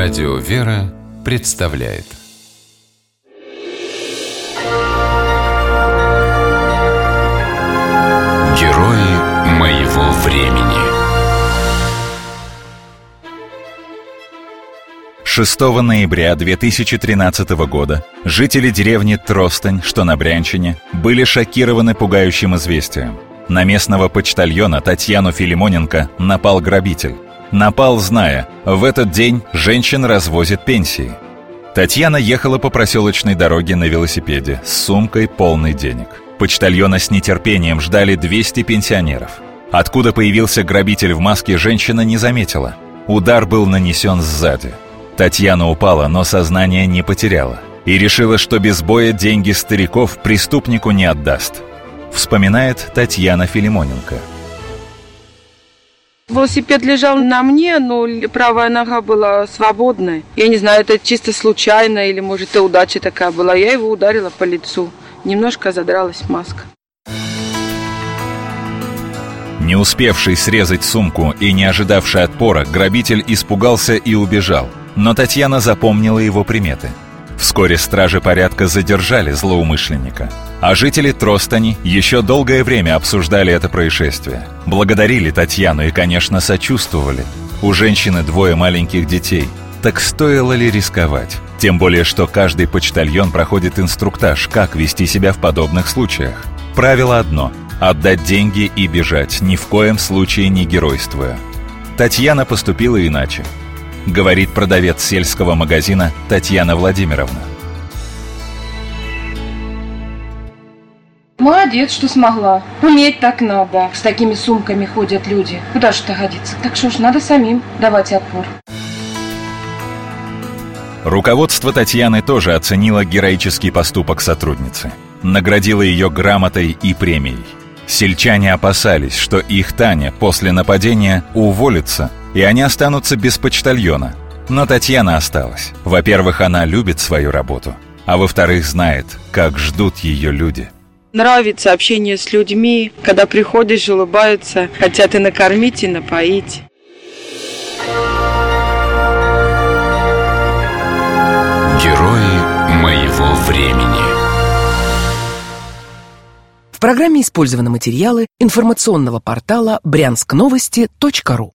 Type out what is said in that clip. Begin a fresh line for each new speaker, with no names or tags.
Радио «Вера» представляет Герои моего времени
6 ноября 2013 года жители деревни Тростань, что на Брянщине, были шокированы пугающим известием. На местного почтальона Татьяну Филимоненко напал грабитель. Напал, зная, в этот день женщин развозят пенсии. Татьяна ехала по проселочной дороге на велосипеде с сумкой полной денег. Почтальона с нетерпением ждали 200 пенсионеров. Откуда появился грабитель в маске, женщина не заметила. Удар был нанесен сзади. Татьяна упала, но сознание не потеряла. И решила, что без боя деньги стариков преступнику не отдаст. Вспоминает Татьяна Филимоненко.
Велосипед лежал на мне, но правая нога была свободной. Я не знаю, это чисто случайно или, может, и удача такая была. Я его ударила по лицу. Немножко задралась маска.
Не успевший срезать сумку и не ожидавший отпора, грабитель испугался и убежал. Но Татьяна запомнила его приметы. Вскоре стражи порядка задержали злоумышленника. А жители Тростани еще долгое время обсуждали это происшествие. Благодарили Татьяну и, конечно, сочувствовали. У женщины двое маленьких детей. Так стоило ли рисковать? Тем более, что каждый почтальон проходит инструктаж, как вести себя в подобных случаях. Правило одно – отдать деньги и бежать, ни в коем случае не геройствуя. Татьяна поступила иначе. Говорит продавец сельского магазина Татьяна Владимировна.
Молодец, что смогла. Уметь так надо. С такими сумками ходят люди. Куда же это годится? Так что ж, надо самим давать отпор.
Руководство Татьяны тоже оценило героический поступок сотрудницы. Наградило ее грамотой и премией. Сельчане опасались, что их Таня после нападения уволится, и они останутся без почтальона. Но Татьяна осталась. Во-первых, она любит свою работу, а во-вторых, знает, как ждут ее люди.
Нравится общение с людьми, когда приходишь, улыбаются, хотят и накормить, и напоить.
Герои моего времени
В программе использованы материалы информационного портала брянскновости.ру.